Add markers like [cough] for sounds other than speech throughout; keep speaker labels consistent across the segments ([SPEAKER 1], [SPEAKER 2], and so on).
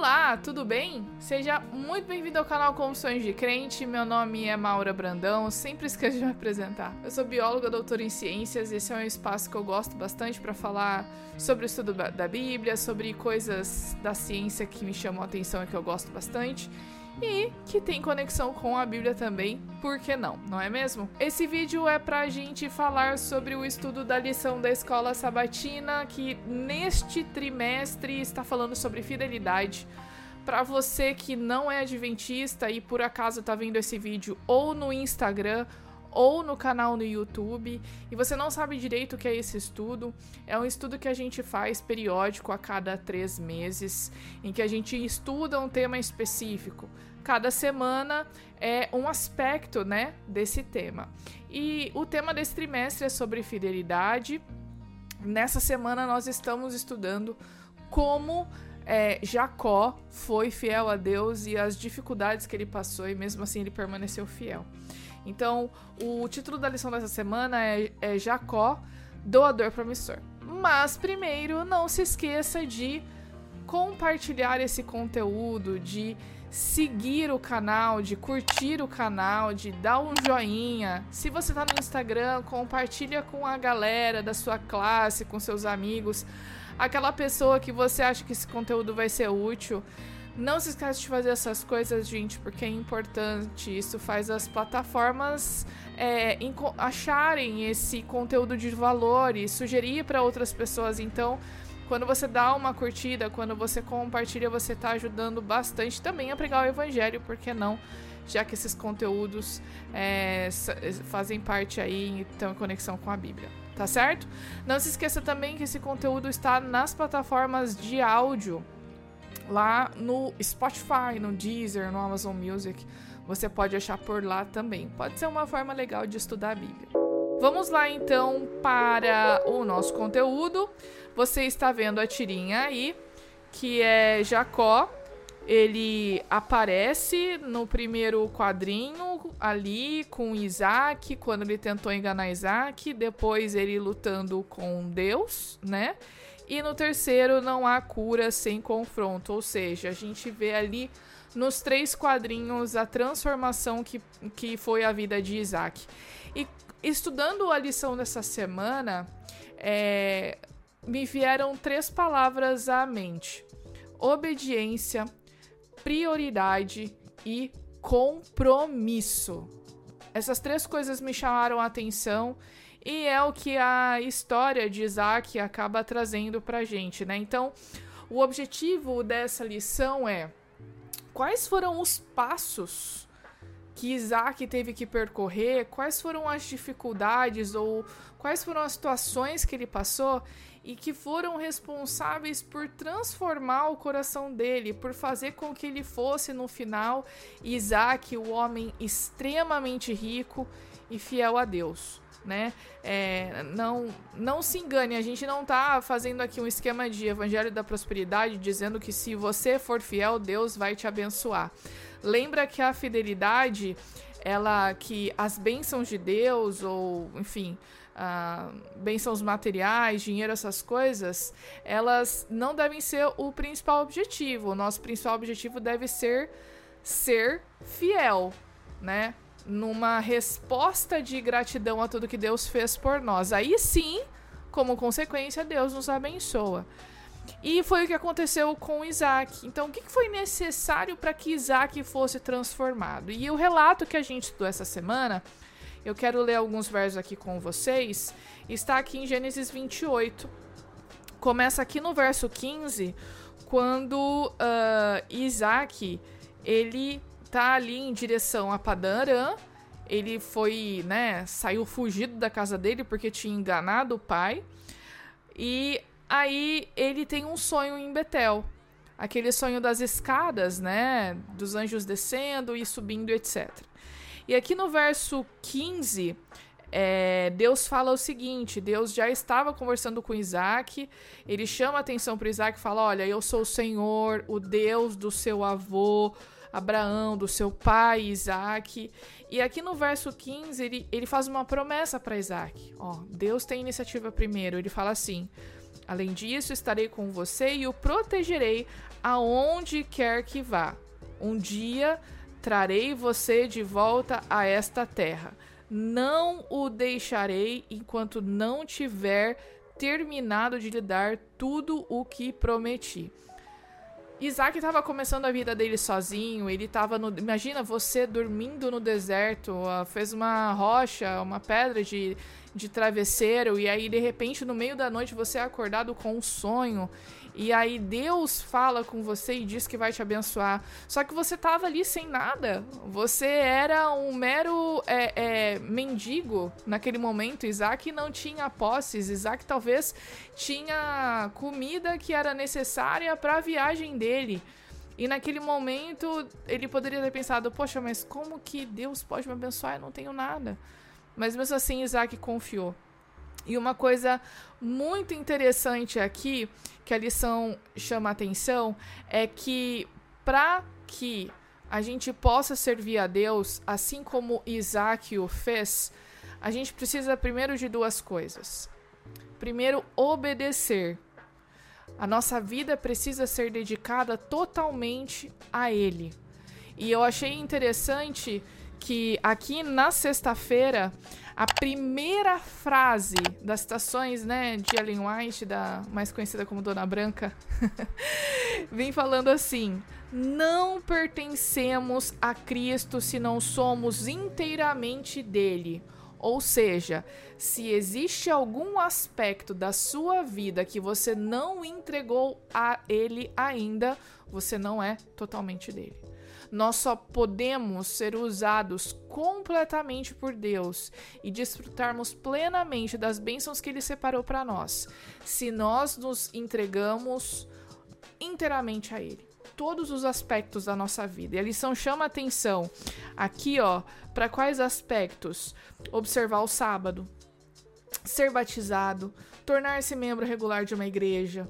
[SPEAKER 1] Olá, tudo bem? Seja muito bem-vindo ao canal Confissões de Crente. Meu nome é Maura Brandão, sempre esqueço de me apresentar. Eu sou bióloga, doutora em ciências. Esse é um espaço que eu gosto bastante para falar sobre o estudo da Bíblia, sobre coisas da ciência que me chamam a atenção e que eu gosto bastante e que tem conexão com a Bíblia também, por que não, não é mesmo? Esse vídeo é pra gente falar sobre o estudo da lição da escola sabatina, que neste trimestre está falando sobre fidelidade. Para você que não é adventista e por acaso tá vendo esse vídeo ou no Instagram ou no canal no YouTube e você não sabe direito o que é esse estudo, é um estudo que a gente faz periódico a cada três meses, em que a gente estuda um tema específico. Cada semana é um aspecto, né, desse tema. E o tema desse trimestre é sobre fidelidade. Nessa semana nós estamos estudando como é, Jacó foi fiel a Deus e as dificuldades que ele passou e mesmo assim ele permaneceu fiel. Então, o título da lição dessa semana é, é Jacó, doador promissor. Mas primeiro, não se esqueça de compartilhar esse conteúdo, de seguir o canal, de curtir o canal, de dar um joinha. Se você está no Instagram, compartilha com a galera da sua classe, com seus amigos, aquela pessoa que você acha que esse conteúdo vai ser útil. Não se esqueça de fazer essas coisas, gente, porque é importante. Isso faz as plataformas é, acharem esse conteúdo de valor e sugerir para outras pessoas. Então, quando você dá uma curtida, quando você compartilha, você está ajudando bastante também a pregar o evangelho, por que não? Já que esses conteúdos é, fazem parte aí, estão em conexão com a Bíblia, tá certo? Não se esqueça também que esse conteúdo está nas plataformas de áudio, lá no Spotify, no Deezer, no Amazon Music. Você pode achar por lá também. Pode ser uma forma legal de estudar a Bíblia. Vamos lá então para o nosso conteúdo. Você está vendo a tirinha aí, que é Jacó. Ele aparece no primeiro quadrinho ali com Isaac, quando ele tentou enganar Isaac, depois ele lutando com Deus, né? E no terceiro não há cura sem confronto, ou seja, a gente vê ali nos três quadrinhos a transformação que, que foi a vida de Isaac. E estudando a lição dessa semana, é, me vieram três palavras à mente: obediência, prioridade e compromisso. Essas três coisas me chamaram a atenção e é o que a história de Isaac acaba trazendo pra gente, né? Então, o objetivo dessa lição é quais foram os passos que Isaac teve que percorrer, quais foram as dificuldades ou quais foram as situações que ele passou e que foram responsáveis por transformar o coração dele, por fazer com que ele fosse no final Isaac, o homem extremamente rico e fiel a Deus. Né? É, não, não se engane, a gente não está fazendo aqui um esquema de evangelho da prosperidade dizendo que se você for fiel, Deus vai te abençoar. Lembra que a fidelidade, ela que as bênçãos de Deus ou, enfim, uh, bênçãos materiais, dinheiro, essas coisas, elas não devem ser o principal objetivo. O nosso principal objetivo deve ser ser fiel, né? Numa resposta de gratidão a tudo que Deus fez por nós. Aí sim, como consequência, Deus nos abençoa. E foi o que aconteceu com Isaac. Então, o que foi necessário para que Isaac fosse transformado? E o relato que a gente estudou essa semana eu quero ler alguns versos aqui com vocês. Está aqui em Gênesis 28. Começa aqui no verso 15, quando uh, Isaac ele tá ali em direção a Padan Aram. Ele foi, né, saiu fugido da casa dele porque tinha enganado o pai. E aí ele tem um sonho em Betel. Aquele sonho das escadas, né, dos anjos descendo e subindo, etc. E aqui no verso 15, é, Deus fala o seguinte: Deus já estava conversando com Isaac, ele chama a atenção para Isaac e fala: Olha, eu sou o Senhor, o Deus do seu avô Abraão, do seu pai Isaac. E aqui no verso 15, ele, ele faz uma promessa para Isaac: Ó, Deus tem iniciativa primeiro. Ele fala assim: Além disso, estarei com você e o protegerei aonde quer que vá. Um dia trarei você de volta a esta terra. Não o deixarei enquanto não tiver terminado de lhe dar tudo o que prometi. Isaac estava começando a vida dele sozinho, ele estava no. Imagina você dormindo no deserto, fez uma rocha, uma pedra de, de travesseiro, e aí de repente no meio da noite você é acordado com um sonho. E aí Deus fala com você e diz que vai te abençoar. Só que você tava ali sem nada. Você era um mero é, é, mendigo naquele momento. Isaac não tinha posses. Isaac talvez tinha comida que era necessária para a viagem dele. E naquele momento ele poderia ter pensado: Poxa, mas como que Deus pode me abençoar? Eu não tenho nada. Mas mesmo assim, Isaac confiou. E uma coisa muito interessante aqui, que a lição chama atenção, é que para que a gente possa servir a Deus, assim como Isaac o fez, a gente precisa primeiro de duas coisas. Primeiro, obedecer. A nossa vida precisa ser dedicada totalmente a Ele. E eu achei interessante que aqui na sexta-feira a primeira frase das citações, né, de Ellen White, da mais conhecida como Dona Branca, [laughs] vem falando assim: "Não pertencemos a Cristo se não somos inteiramente dele." Ou seja, se existe algum aspecto da sua vida que você não entregou a ele ainda, você não é totalmente dele. Nós só podemos ser usados completamente por Deus e desfrutarmos plenamente das bênçãos que Ele separou para nós, se nós nos entregamos inteiramente a Ele. Todos os aspectos da nossa vida. E a lição chama atenção aqui, ó, para quais aspectos? Observar o sábado, ser batizado, tornar-se membro regular de uma igreja,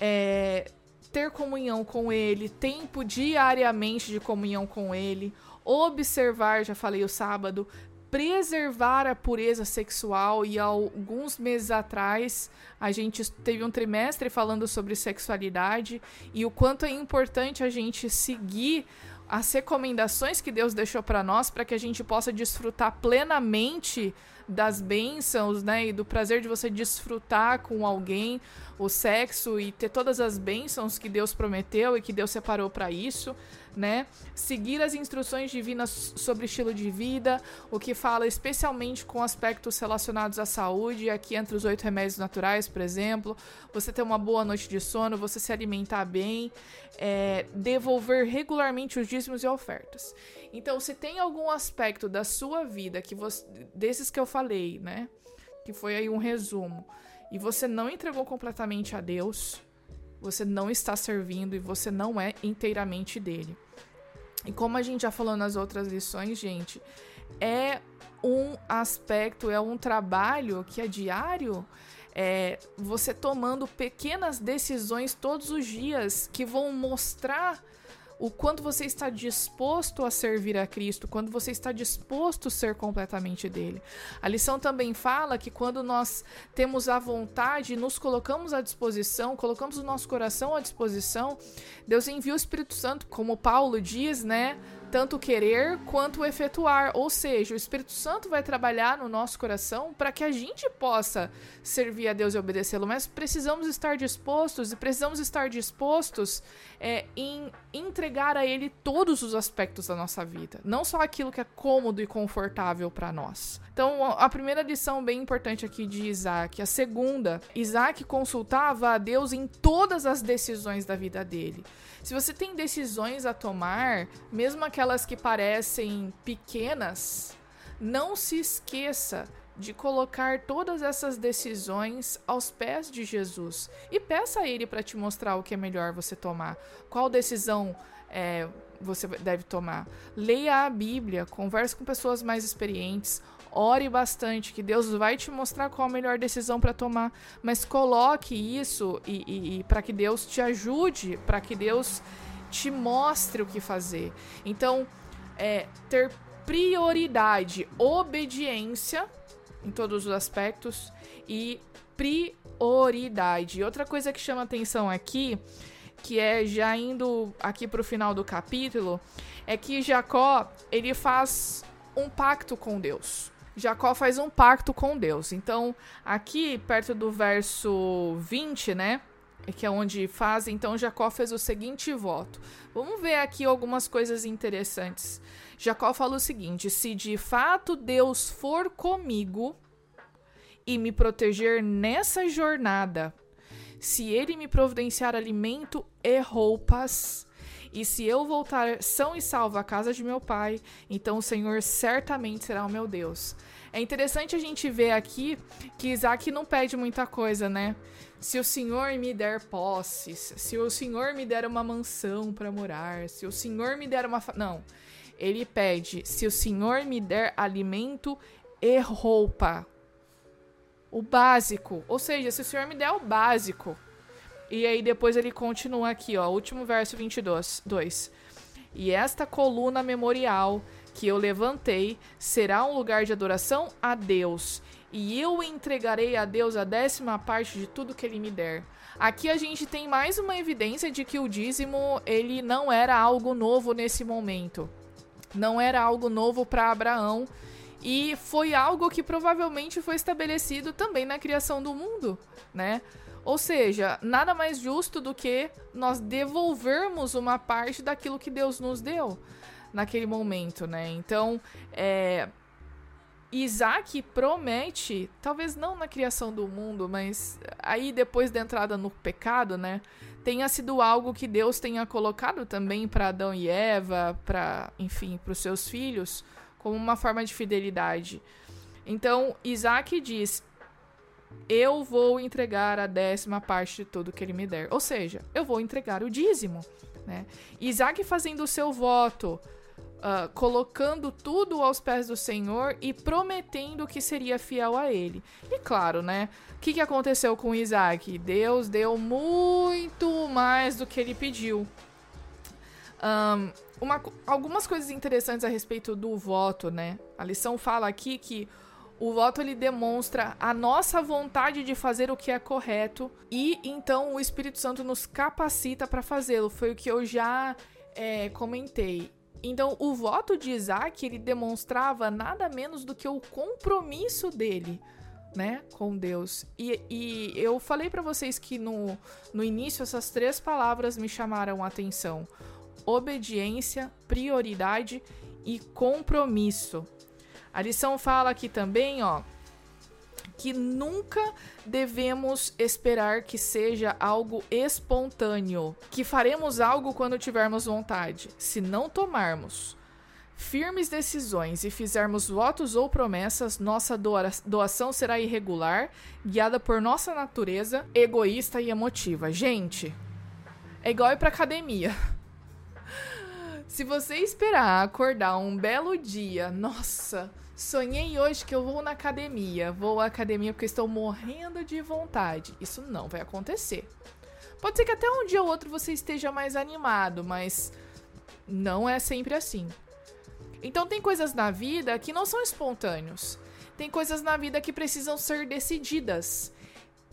[SPEAKER 1] é, ter comunhão com Ele, tempo diariamente de comunhão com Ele, observar, já falei o sábado, preservar a pureza sexual e alguns meses atrás a gente teve um trimestre falando sobre sexualidade e o quanto é importante a gente seguir as recomendações que Deus deixou para nós para que a gente possa desfrutar plenamente das bênçãos, né, e do prazer de você desfrutar com alguém o sexo e ter todas as bênçãos que Deus prometeu e que Deus separou para isso, né? Seguir as instruções divinas sobre estilo de vida, o que fala especialmente com aspectos relacionados à saúde, aqui entre os oito remédios naturais, por exemplo, você ter uma boa noite de sono, você se alimentar bem, é, devolver regularmente os dízimos e ofertas. Então, se tem algum aspecto da sua vida que você, desses que eu falei, né? Que foi aí um resumo, e você não entregou completamente a Deus, você não está servindo e você não é inteiramente dele. E como a gente já falou nas outras lições, gente, é um aspecto, é um trabalho que é diário. É você tomando pequenas decisões todos os dias que vão mostrar o quanto você está disposto a servir a Cristo, quando você está disposto a ser completamente dele. A lição também fala que quando nós temos a vontade, nos colocamos à disposição, colocamos o nosso coração à disposição, Deus envia o Espírito Santo, como Paulo diz, né? Tanto querer quanto efetuar. Ou seja, o Espírito Santo vai trabalhar no nosso coração para que a gente possa servir a Deus e obedecê-lo. Mas precisamos estar dispostos e precisamos estar dispostos é, em entregar a Ele todos os aspectos da nossa vida, não só aquilo que é cômodo e confortável para nós. Então, a primeira lição bem importante aqui de Isaac. A segunda, Isaac consultava a Deus em todas as decisões da vida dele. Se você tem decisões a tomar, mesmo aquelas que parecem pequenas, não se esqueça de colocar todas essas decisões aos pés de Jesus e peça a Ele para te mostrar o que é melhor você tomar. Qual decisão é, você deve tomar? Leia a Bíblia, converse com pessoas mais experientes, ore bastante, que Deus vai te mostrar qual a melhor decisão para tomar, mas coloque isso e, e, e para que Deus te ajude, para que Deus te mostre o que fazer. Então, é, ter prioridade, obediência em todos os aspectos e prioridade. Outra coisa que chama atenção aqui, que é já indo aqui para o final do capítulo, é que Jacó ele faz um pacto com Deus. Jacó faz um pacto com Deus. Então, aqui perto do verso 20, né? Que é onde faz, então Jacó fez o seguinte voto. Vamos ver aqui algumas coisas interessantes. Jacó fala o seguinte: se de fato Deus for comigo e me proteger nessa jornada, se ele me providenciar alimento e roupas, e se eu voltar são e salvo à casa de meu pai, então o Senhor certamente será o meu Deus. É interessante a gente ver aqui que Isaac não pede muita coisa, né? Se o Senhor me der posses, se o Senhor me der uma mansão para morar, se o Senhor me der uma. Não. Ele pede: se o Senhor me der alimento e roupa. O básico. Ou seja, se o Senhor me der o básico. E aí depois ele continua aqui, ó, último verso 22, 2. E esta coluna memorial que eu levantei será um lugar de adoração a Deus, e eu entregarei a Deus a décima parte de tudo que ele me der. Aqui a gente tem mais uma evidência de que o dízimo ele não era algo novo nesse momento. Não era algo novo para Abraão e foi algo que provavelmente foi estabelecido também na criação do mundo, né? Ou seja, nada mais justo do que nós devolvermos uma parte daquilo que Deus nos deu naquele momento, né? Então, é, Isaac promete, talvez não na criação do mundo, mas aí depois da entrada no pecado, né? Tenha sido algo que Deus tenha colocado também para Adão e Eva, para, enfim, para os seus filhos, como uma forma de fidelidade. Então, Isaac diz: eu vou entregar a décima parte de tudo que ele me der. Ou seja, eu vou entregar o dízimo. Né? Isaac fazendo o seu voto, uh, colocando tudo aos pés do Senhor e prometendo que seria fiel a ele. E claro, né? O que, que aconteceu com Isaac? Deus deu muito mais do que ele pediu. Um, uma, algumas coisas interessantes a respeito do voto, né? A lição fala aqui que o voto ele demonstra a nossa vontade de fazer o que é correto e então o Espírito Santo nos capacita para fazê-lo. Foi o que eu já é, comentei. Então, o voto de Isaac ele demonstrava nada menos do que o compromisso dele, né, com Deus. E, e eu falei para vocês que no, no início essas três palavras me chamaram a atenção: obediência, prioridade e compromisso. A lição fala aqui também, ó, que nunca devemos esperar que seja algo espontâneo, que faremos algo quando tivermos vontade, se não tomarmos firmes decisões e fizermos votos ou promessas, nossa doação será irregular, guiada por nossa natureza egoísta e emotiva. Gente, é igual ir pra academia. [laughs] Se você esperar acordar um belo dia, nossa, Sonhei hoje que eu vou na academia. Vou à academia porque estou morrendo de vontade. Isso não vai acontecer. Pode ser que até um dia ou outro você esteja mais animado, mas não é sempre assim. Então tem coisas na vida que não são espontâneos. Tem coisas na vida que precisam ser decididas.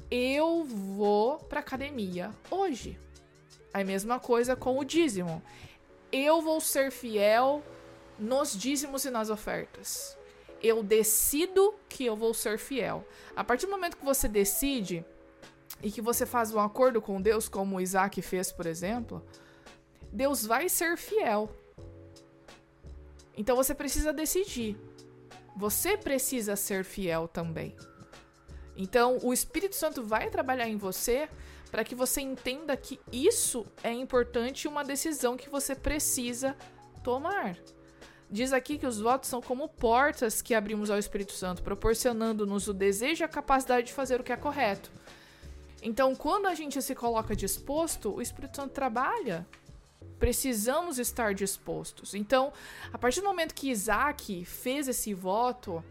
[SPEAKER 1] Eu vou para academia hoje. A mesma coisa com o dízimo. Eu vou ser fiel nos dízimos e nas ofertas eu decido que eu vou ser fiel. A partir do momento que você decide e que você faz um acordo com Deus, como Isaac fez, por exemplo, Deus vai ser fiel. Então você precisa decidir. Você precisa ser fiel também. Então o Espírito Santo vai trabalhar em você para que você entenda que isso é importante e uma decisão que você precisa tomar. Diz aqui que os votos são como portas que abrimos ao Espírito Santo, proporcionando-nos o desejo e a capacidade de fazer o que é correto. Então, quando a gente se coloca disposto, o Espírito Santo trabalha. Precisamos estar dispostos. Então, a partir do momento que Isaac fez esse voto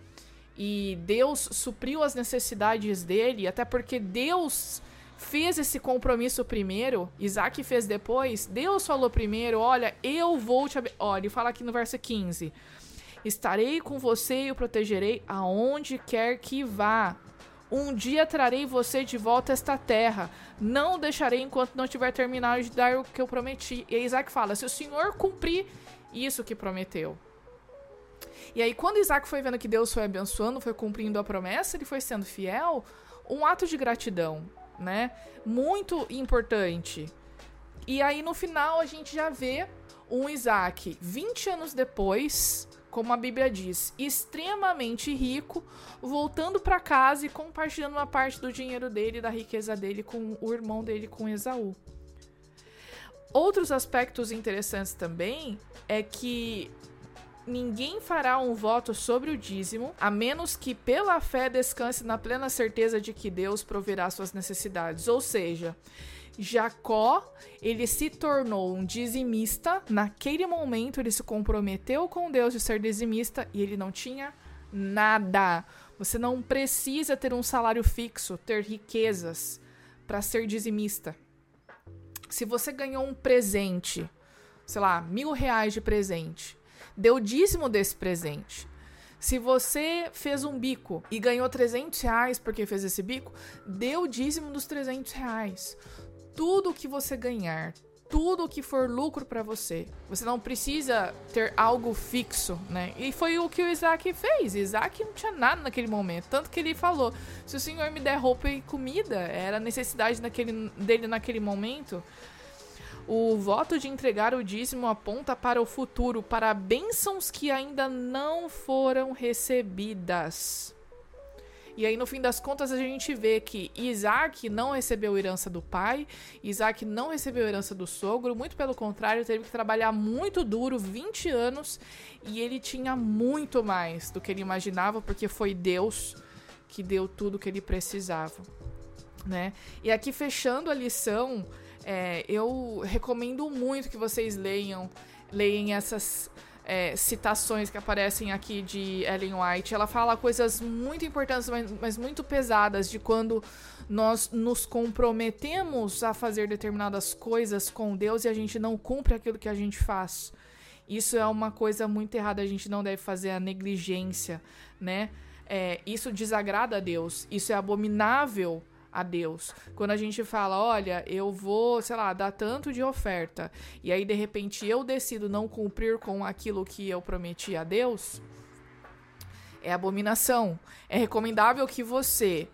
[SPEAKER 1] e Deus supriu as necessidades dele, até porque Deus fez esse compromisso primeiro, Isaac fez depois, Deus falou primeiro: Olha, eu vou te. Olha, ele fala aqui no verso 15: Estarei com você e o protegerei aonde quer que vá. Um dia trarei você de volta a esta terra. Não deixarei enquanto não tiver terminado de dar o que eu prometi. E Isaac fala: se o Senhor cumprir isso que prometeu. E aí, quando Isaac foi vendo que Deus foi abençoando, foi cumprindo a promessa, ele foi sendo fiel, um ato de gratidão, né? Muito importante. E aí, no final, a gente já vê um Isaac, 20 anos depois, como a Bíblia diz, extremamente rico, voltando para casa e compartilhando uma parte do dinheiro dele, da riqueza dele com o irmão dele, com Esaú. Outros aspectos interessantes também é que ninguém fará um voto sobre o dízimo, a menos que pela fé descanse na plena certeza de que Deus proverá suas necessidades. Ou seja, Jacó, ele se tornou um dizimista. Naquele momento, ele se comprometeu com Deus de ser dizimista e ele não tinha nada. Você não precisa ter um salário fixo, ter riquezas para ser dizimista. Se você ganhou um presente, sei lá, mil reais de presente, deu dízimo desse presente. Se você fez um bico e ganhou 300 reais porque fez esse bico, deu dízimo dos 300 reais tudo que você ganhar, tudo que for lucro para você. Você não precisa ter algo fixo, né? E foi o que o Isaac fez. Isaac não tinha nada naquele momento. Tanto que ele falou: se o Senhor me der roupa e comida, era necessidade daquele, dele naquele momento. O voto de entregar o dízimo aponta para o futuro, para bênçãos que ainda não foram recebidas. E aí, no fim das contas, a gente vê que Isaac não recebeu herança do pai, Isaac não recebeu herança do sogro, muito pelo contrário, teve que trabalhar muito duro, 20 anos, e ele tinha muito mais do que ele imaginava, porque foi Deus que deu tudo que ele precisava. Né? E aqui, fechando a lição, é, eu recomendo muito que vocês leiam, leiam essas é, citações que aparecem aqui de Ellen White. Ela fala coisas muito importantes, mas, mas muito pesadas, de quando nós nos comprometemos a fazer determinadas coisas com Deus e a gente não cumpre aquilo que a gente faz. Isso é uma coisa muito errada, a gente não deve fazer a negligência, né? É, isso desagrada a Deus, isso é abominável a Deus. Quando a gente fala, olha, eu vou, sei lá, dar tanto de oferta, e aí de repente eu decido não cumprir com aquilo que eu prometi a Deus, é abominação. É recomendável que você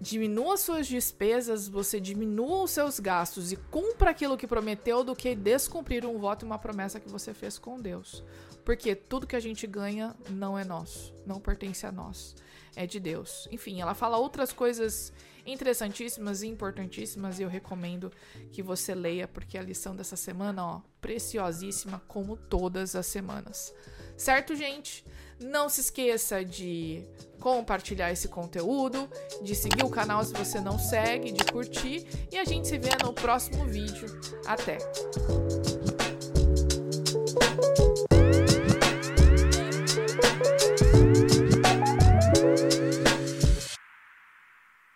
[SPEAKER 1] diminua suas despesas, você diminua os seus gastos e cumpra aquilo que prometeu do que descumprir um voto e uma promessa que você fez com Deus. Porque tudo que a gente ganha não é nosso, não pertence a nós é de Deus. Enfim, ela fala outras coisas interessantíssimas e importantíssimas e eu recomendo que você leia porque a lição dessa semana, ó, preciosíssima como todas as semanas. Certo, gente? Não se esqueça de compartilhar esse conteúdo, de seguir o canal se você não segue, de curtir e a gente se vê no próximo vídeo. Até!